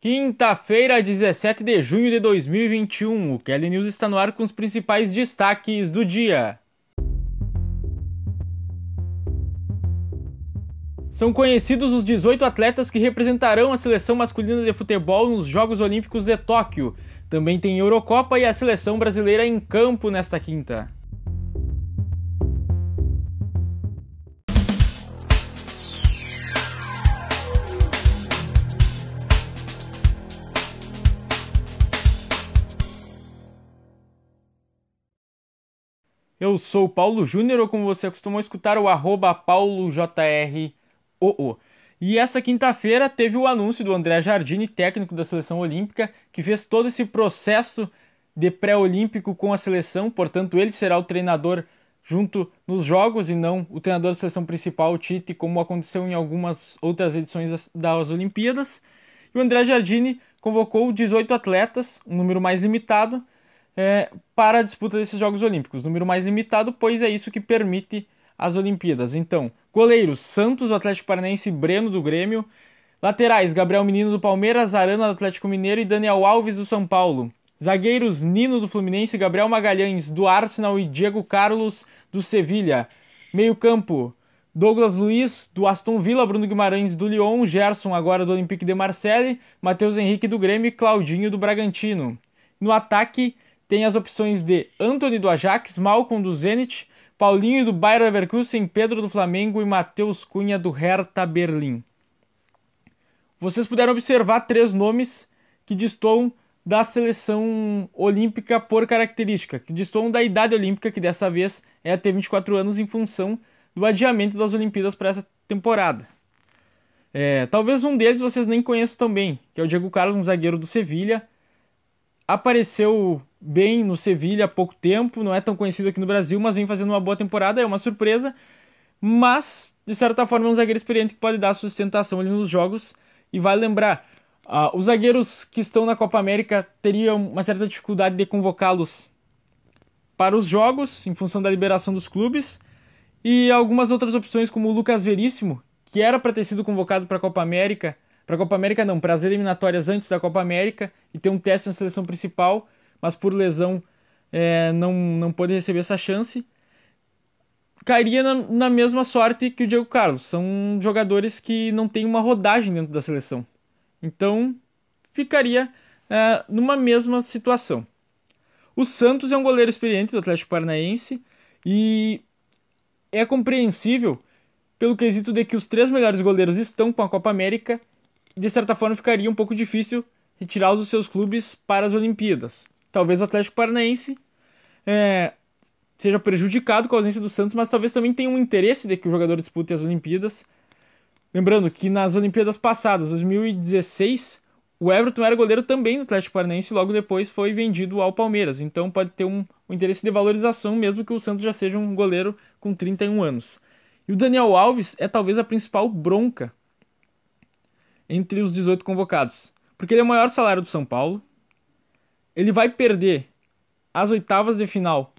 Quinta-feira, 17 de junho de 2021, o Kelly News está no ar com os principais destaques do dia. São conhecidos os 18 atletas que representarão a seleção masculina de futebol nos Jogos Olímpicos de Tóquio. Também tem Eurocopa e a seleção brasileira em campo nesta quinta. Eu sou o Paulo Júnior, ou como você acostumou escutar, o arroba paulojroo. E essa quinta-feira teve o anúncio do André Jardine, técnico da seleção olímpica, que fez todo esse processo de pré-olímpico com a seleção, portanto ele será o treinador junto nos jogos e não o treinador da seleção principal, o Tite, como aconteceu em algumas outras edições das Olimpíadas. E o André Jardine convocou 18 atletas, um número mais limitado, é, para a disputa desses Jogos Olímpicos. Número mais limitado, pois é isso que permite as Olimpíadas. Então, goleiros: Santos, Atlético Paranaense, Breno, do Grêmio. Laterais: Gabriel Menino, do Palmeiras, Arana, do Atlético Mineiro e Daniel Alves, do São Paulo. Zagueiros: Nino, do Fluminense, Gabriel Magalhães, do Arsenal e Diego Carlos, do Sevilha. Meio-campo: Douglas Luiz, do Aston Villa, Bruno Guimarães, do Lyon, Gerson, agora do Olympique de Marseille, Matheus Henrique, do Grêmio e Claudinho, do Bragantino. No ataque, tem as opções de Anthony do Ajax, Malcolm do Zenit, Paulinho do Bayer Leverkusen, Pedro do Flamengo e Matheus Cunha do Hertha Berlim. Vocês puderam observar três nomes que destoam da seleção olímpica por característica, que destoam da idade olímpica, que dessa vez é até 24 anos em função do adiamento das Olimpíadas para essa temporada. É, talvez um deles vocês nem conheçam também, que é o Diego Carlos, um zagueiro do Sevilha. Apareceu bem no Sevilha há pouco tempo, não é tão conhecido aqui no Brasil, mas vem fazendo uma boa temporada, é uma surpresa. Mas, de certa forma, é um zagueiro experiente que pode dar sustentação ali nos jogos. E vai lembrar, uh, os zagueiros que estão na Copa América teriam uma certa dificuldade de convocá-los para os jogos, em função da liberação dos clubes. E algumas outras opções, como o Lucas Veríssimo, que era para ter sido convocado para a Copa América, para a Copa América não, para as eliminatórias antes da Copa América, e ter um teste na seleção principal mas por lesão é, não, não pôde receber essa chance, cairia na, na, mesma sorte que o Diego Carlos. São jogadores que não têm uma rodagem dentro da seleção. Então, ficaria é, numa mesma situação. O Santos é um goleiro experiente do Atlético Paranaense e é compreensível pelo quesito de que os três melhores goleiros estão com a Copa América de certa forma ficaria um pouco difícil retirá-los dos seus clubes para as Olimpíadas talvez o Atlético Paranaense é, seja prejudicado com a ausência do Santos, mas talvez também tenha um interesse de que o jogador dispute as Olimpíadas. Lembrando que nas Olimpíadas passadas, 2016, o Everton era goleiro também do Atlético Paranaense e logo depois foi vendido ao Palmeiras. Então pode ter um, um interesse de valorização, mesmo que o Santos já seja um goleiro com 31 anos. E o Daniel Alves é talvez a principal bronca entre os 18 convocados, porque ele é o maior salário do São Paulo, ele vai perder as oitavas de final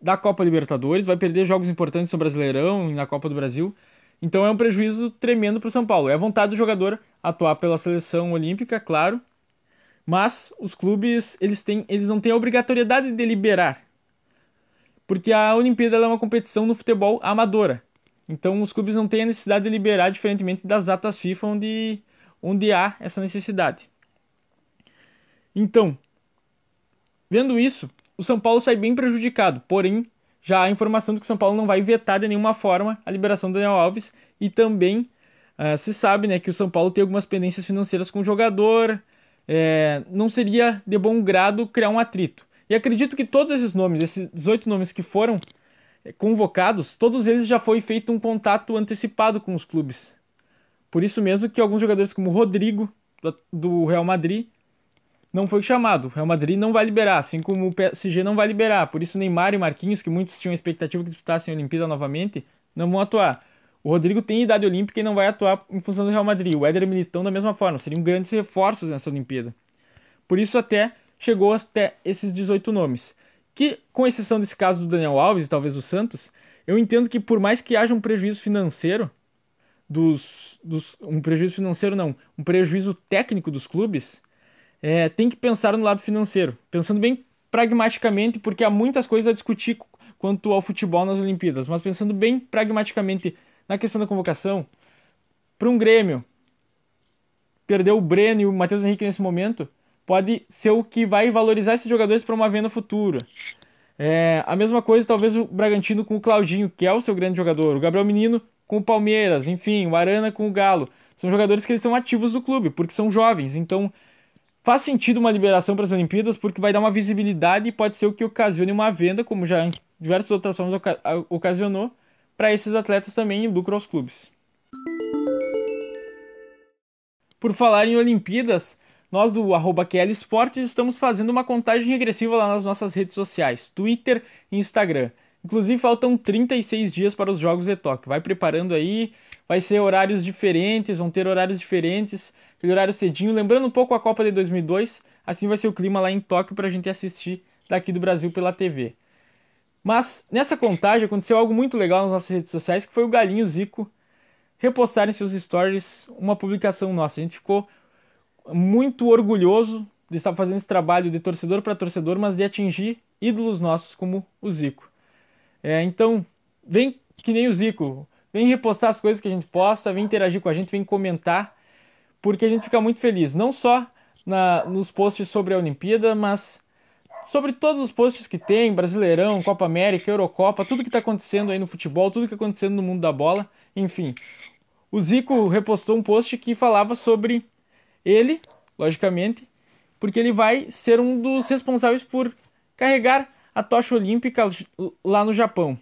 da Copa Libertadores, vai perder jogos importantes no Brasileirão e na Copa do Brasil. Então é um prejuízo tremendo para o São Paulo. É a vontade do jogador atuar pela seleção olímpica, claro, mas os clubes eles, têm, eles não têm a obrigatoriedade de liberar, porque a Olimpíada é uma competição no futebol amadora. Então os clubes não têm a necessidade de liberar, diferentemente das datas FIFA, onde, onde há essa necessidade. Então, Vendo isso, o São Paulo sai bem prejudicado, porém já há informação de que o São Paulo não vai vetar de nenhuma forma a liberação do Daniel Alves e também uh, se sabe né, que o São Paulo tem algumas pendências financeiras com o jogador, é, não seria de bom grado criar um atrito. E acredito que todos esses nomes, esses 18 nomes que foram é, convocados, todos eles já foi feito um contato antecipado com os clubes. Por isso mesmo que alguns jogadores como o Rodrigo, do Real Madrid, não foi chamado. O Real Madrid não vai liberar, assim como o PSG não vai liberar. Por isso, Neymar e Marquinhos, que muitos tinham expectativa que disputassem a Olimpíada novamente, não vão atuar. O Rodrigo tem idade olímpica e não vai atuar em função do Real Madrid. O Éder Militão da mesma forma. Seriam grandes reforços nessa Olimpíada. Por isso, até chegou até esses 18 nomes. Que, com exceção desse caso do Daniel Alves e talvez do Santos, eu entendo que por mais que haja um prejuízo financeiro dos, dos, um prejuízo financeiro não, um prejuízo técnico dos clubes, é, tem que pensar no lado financeiro, pensando bem pragmaticamente, porque há muitas coisas a discutir quanto ao futebol nas Olimpíadas, mas pensando bem pragmaticamente na questão da convocação, para um Grêmio perder o Breno e o Matheus Henrique nesse momento pode ser o que vai valorizar esses jogadores para uma venda futura. É, a mesma coisa, talvez, o Bragantino com o Claudinho, que é o seu grande jogador, o Gabriel Menino com o Palmeiras, enfim, o Arana com o Galo. São jogadores que eles são ativos do clube, porque são jovens. Então, faz sentido uma liberação para as Olimpíadas, porque vai dar uma visibilidade e pode ser o que ocasione uma venda, como já em diversas outras formas ocasionou, para esses atletas também e lucro aos clubes. Por falar em Olimpíadas, nós do arroba Esportes estamos fazendo uma contagem regressiva lá nas nossas redes sociais, Twitter e Instagram. Inclusive faltam 36 dias para os Jogos de Tóquio. Vai preparando aí, vai ser horários diferentes, vão ter horários diferentes, aquele horário cedinho, lembrando um pouco a Copa de 2002, assim vai ser o clima lá em Tóquio para a gente assistir daqui do Brasil pela TV. Mas nessa contagem aconteceu algo muito legal nas nossas redes sociais, que foi o Galinho Zico repostar em seus stories uma publicação nossa. A gente ficou muito orgulhoso de estar fazendo esse trabalho de torcedor para torcedor, mas de atingir ídolos nossos como o Zico. É, então, vem que nem o Zico, vem repostar as coisas que a gente posta, vem interagir com a gente, vem comentar, porque a gente fica muito feliz, não só na, nos posts sobre a Olimpíada, mas sobre todos os posts que tem, Brasileirão, Copa América, Eurocopa, tudo que está acontecendo aí no futebol, tudo que está acontecendo no mundo da bola, enfim. O Zico repostou um post que falava sobre ele, logicamente, porque ele vai ser um dos responsáveis por carregar a tocha olímpica lá no Japão,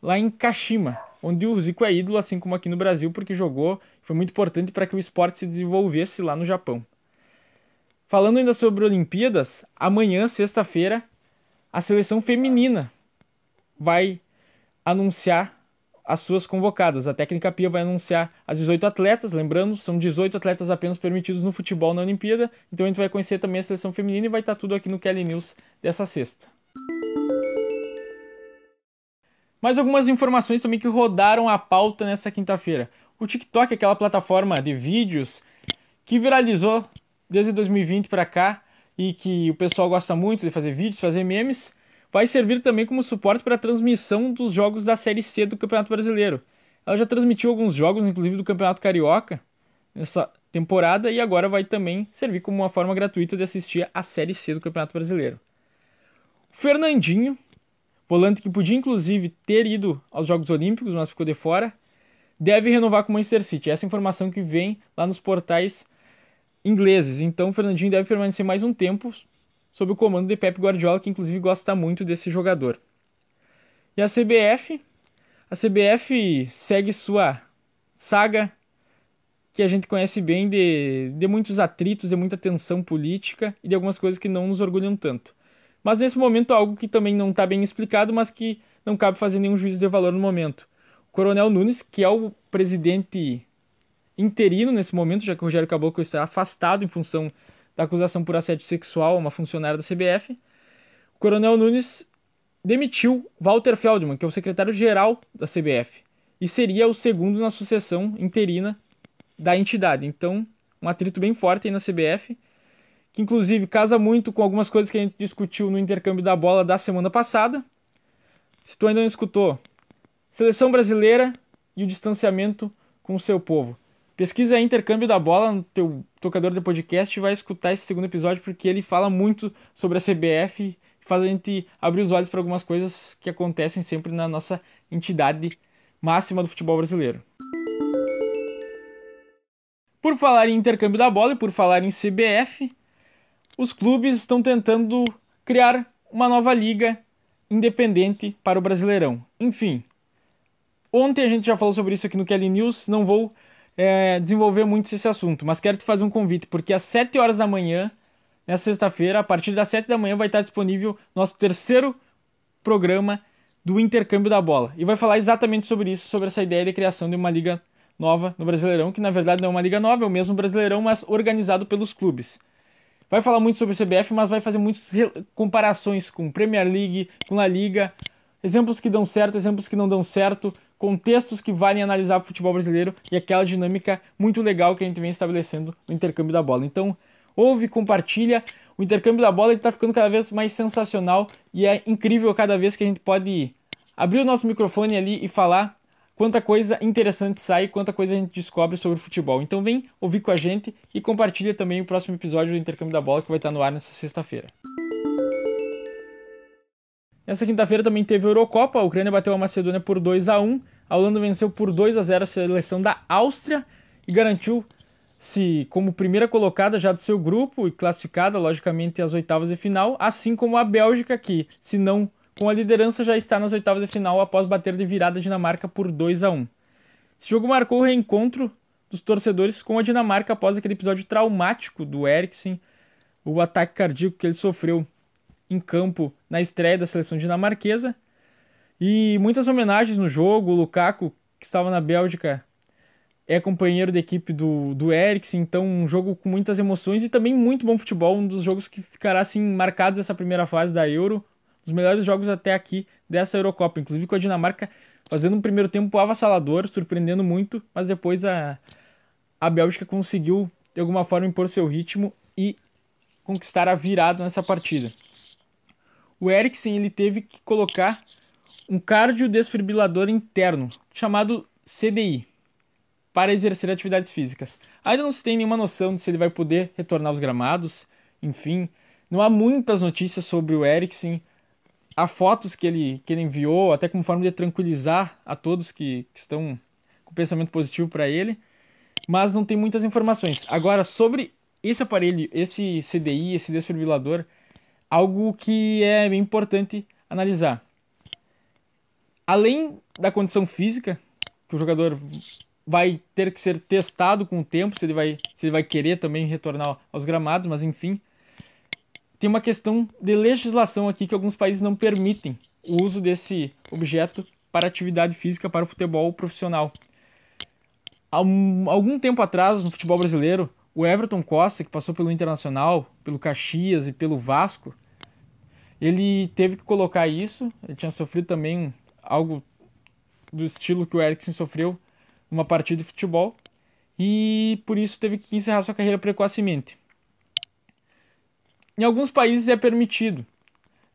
lá em Kashima, onde o Zico é ídolo, assim como aqui no Brasil, porque jogou, foi muito importante para que o esporte se desenvolvesse lá no Japão. Falando ainda sobre Olimpíadas, amanhã, sexta-feira, a seleção feminina vai anunciar as suas convocadas. A técnica Pia vai anunciar as 18 atletas, lembrando, são 18 atletas apenas permitidos no futebol na Olimpíada, então a gente vai conhecer também a seleção feminina e vai estar tudo aqui no Kelly News dessa sexta. Mais algumas informações também que rodaram a pauta nessa quinta-feira. O TikTok, aquela plataforma de vídeos que viralizou desde 2020 para cá e que o pessoal gosta muito de fazer vídeos, fazer memes, vai servir também como suporte para a transmissão dos jogos da Série C do Campeonato Brasileiro. Ela já transmitiu alguns jogos, inclusive do Campeonato Carioca, nessa temporada, e agora vai também servir como uma forma gratuita de assistir a Série C do Campeonato Brasileiro. Fernandinho, volante que podia inclusive ter ido aos Jogos Olímpicos, mas ficou de fora, deve renovar com o Manchester City. Essa é informação que vem lá nos portais ingleses. Então o Fernandinho deve permanecer mais um tempo sob o comando de Pep Guardiola, que inclusive gosta muito desse jogador. E a CBF, a CBF segue sua saga que a gente conhece bem de, de muitos atritos, de muita tensão política e de algumas coisas que não nos orgulham tanto. Mas nesse momento algo que também não está bem explicado, mas que não cabe fazer nenhum juízo de valor no momento. O Coronel Nunes, que é o presidente interino nesse momento, já que o Rogério Caboclo está afastado em função da acusação por assédio sexual a uma funcionária da CBF, o Coronel Nunes demitiu Walter Feldman, que é o secretário-geral da CBF, e seria o segundo na sucessão interina da entidade. Então, um atrito bem forte aí na CBF, que inclusive casa muito com algumas coisas que a gente discutiu no intercâmbio da bola da semana passada. Se tu ainda não escutou, seleção brasileira e o distanciamento com o seu povo. Pesquisa intercâmbio da bola no teu tocador de podcast e vai escutar esse segundo episódio porque ele fala muito sobre a CBF e faz a gente abrir os olhos para algumas coisas que acontecem sempre na nossa entidade máxima do futebol brasileiro. Por falar em intercâmbio da bola e por falar em CBF, os clubes estão tentando criar uma nova liga independente para o Brasileirão. Enfim, ontem a gente já falou sobre isso aqui no Kelly News, não vou é, desenvolver muito esse assunto, mas quero te fazer um convite, porque às 7 horas da manhã, nessa sexta-feira, a partir das 7 da manhã, vai estar disponível nosso terceiro programa do intercâmbio da bola. E vai falar exatamente sobre isso, sobre essa ideia de criação de uma liga nova no Brasileirão, que na verdade não é uma liga nova, é o mesmo Brasileirão, mas organizado pelos clubes. Vai falar muito sobre o CBF, mas vai fazer muitas comparações com Premier League, com La Liga, exemplos que dão certo, exemplos que não dão certo, contextos que valem analisar o futebol brasileiro e aquela dinâmica muito legal que a gente vem estabelecendo no intercâmbio da bola. Então, ouve, compartilha. O intercâmbio da bola está ficando cada vez mais sensacional e é incrível cada vez que a gente pode abrir o nosso microfone ali e falar quanta coisa interessante sai, quanta coisa a gente descobre sobre futebol. Então vem ouvir com a gente e compartilha também o próximo episódio do Intercâmbio da Bola que vai estar no ar nessa sexta-feira. Nessa quinta-feira também teve a Eurocopa, a Ucrânia bateu a Macedônia por 2 a 1, a Holanda venceu por 2 a 0 a seleção da Áustria e garantiu-se como primeira colocada já do seu grupo e classificada, logicamente, às oitavas de final, assim como a Bélgica, que, se não com a liderança já está nas oitavas de final após bater de virada a Dinamarca por 2 a 1. Esse jogo marcou o reencontro dos torcedores com a Dinamarca após aquele episódio traumático do Eriksen, o ataque cardíaco que ele sofreu em campo na estreia da seleção dinamarquesa. E muitas homenagens no jogo. O Lukaku, que estava na Bélgica, é companheiro da equipe do, do Eriksen. Então, um jogo com muitas emoções e também muito bom futebol. Um dos jogos que ficará assim marcados essa primeira fase da Euro. Os melhores jogos até aqui dessa Eurocopa. Inclusive com a Dinamarca fazendo um primeiro tempo avassalador, surpreendendo muito. Mas depois a, a Bélgica conseguiu, de alguma forma, impor seu ritmo e conquistar a virada nessa partida o Eriksen ele teve que colocar um cardiodesfibrilador interno, chamado CDI, para exercer atividades físicas. Ainda não se tem nenhuma noção de se ele vai poder retornar aos gramados, enfim, não há muitas notícias sobre o Eriksen. Há fotos que ele, que ele enviou, até como forma de tranquilizar a todos que, que estão com pensamento positivo para ele, mas não tem muitas informações. Agora, sobre esse aparelho, esse CDI, esse desfibrilador, algo que é importante analisar. Além da condição física, que o jogador vai ter que ser testado com o tempo, se ele vai, se ele vai querer também retornar aos gramados, mas enfim, tem uma questão de legislação aqui que alguns países não permitem o uso desse objeto para atividade física para o futebol profissional. Há um, algum tempo atrás, no futebol brasileiro, o Everton Costa, que passou pelo Internacional, pelo Caxias e pelo Vasco, ele teve que colocar isso. Ele tinha sofrido também algo do estilo que o Eriksen sofreu numa partida de futebol e por isso teve que encerrar sua carreira precocemente. Em alguns países é permitido.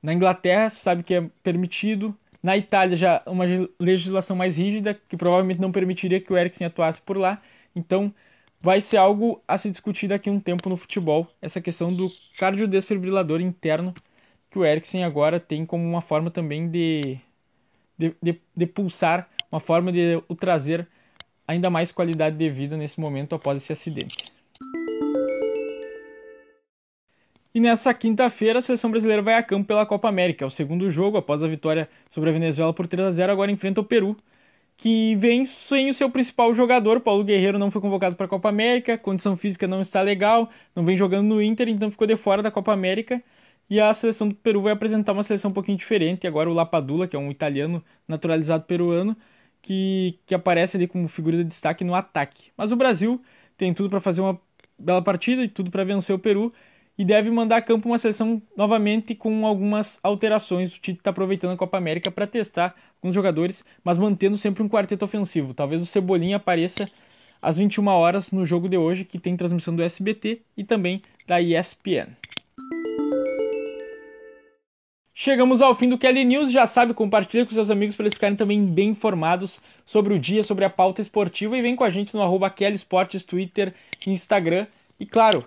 Na Inglaterra, sabe que é permitido. Na Itália, já uma legislação mais rígida, que provavelmente não permitiria que o Eriksen atuasse por lá. Então, vai ser algo a se discutir daqui a um tempo no futebol, essa questão do cardiodesfibrilador interno que o Eriksen agora tem como uma forma também de, de, de, de pulsar, uma forma de o trazer ainda mais qualidade de vida nesse momento após esse acidente. E nessa quinta-feira, a seleção brasileira vai a campo pela Copa América. É o segundo jogo, após a vitória sobre a Venezuela por 3 a 0 agora enfrenta o Peru, que vem sem o seu principal jogador. Paulo Guerreiro não foi convocado para a Copa América, condição física não está legal, não vem jogando no Inter, então ficou de fora da Copa América. E a seleção do Peru vai apresentar uma seleção um pouquinho diferente. Agora o Lapadula, que é um italiano naturalizado peruano, que, que aparece ali como figura de destaque no ataque. Mas o Brasil tem tudo para fazer uma bela partida e tudo para vencer o Peru e deve mandar a campo uma seleção novamente com algumas alterações. O Tite está aproveitando a Copa América para testar alguns jogadores, mas mantendo sempre um quarteto ofensivo. Talvez o Cebolinha apareça às 21 horas no jogo de hoje, que tem transmissão do SBT e também da ESPN. Chegamos ao fim do Kelly News. Já sabe, compartilha com seus amigos para eles ficarem também bem informados sobre o dia, sobre a pauta esportiva. E vem com a gente no arroba Kelly Esportes, Twitter Instagram. E claro,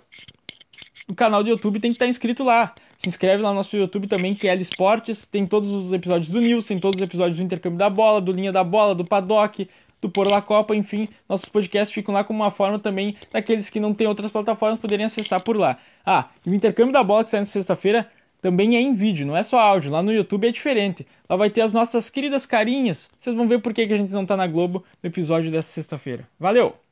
o canal do YouTube tem que estar inscrito lá. Se inscreve lá no nosso YouTube também, Kelly Esportes. Tem todos os episódios do News, tem todos os episódios do Intercâmbio da Bola, do Linha da Bola, do Paddock, do Por La Copa, enfim, nossos podcasts ficam lá como uma forma também daqueles que não têm outras plataformas poderem acessar por lá. Ah, e o Intercâmbio da Bola que sai na sexta-feira também é em vídeo, não é só áudio. Lá no YouTube é diferente. Lá vai ter as nossas queridas carinhas. Vocês vão ver por que, que a gente não tá na Globo no episódio dessa sexta-feira. Valeu!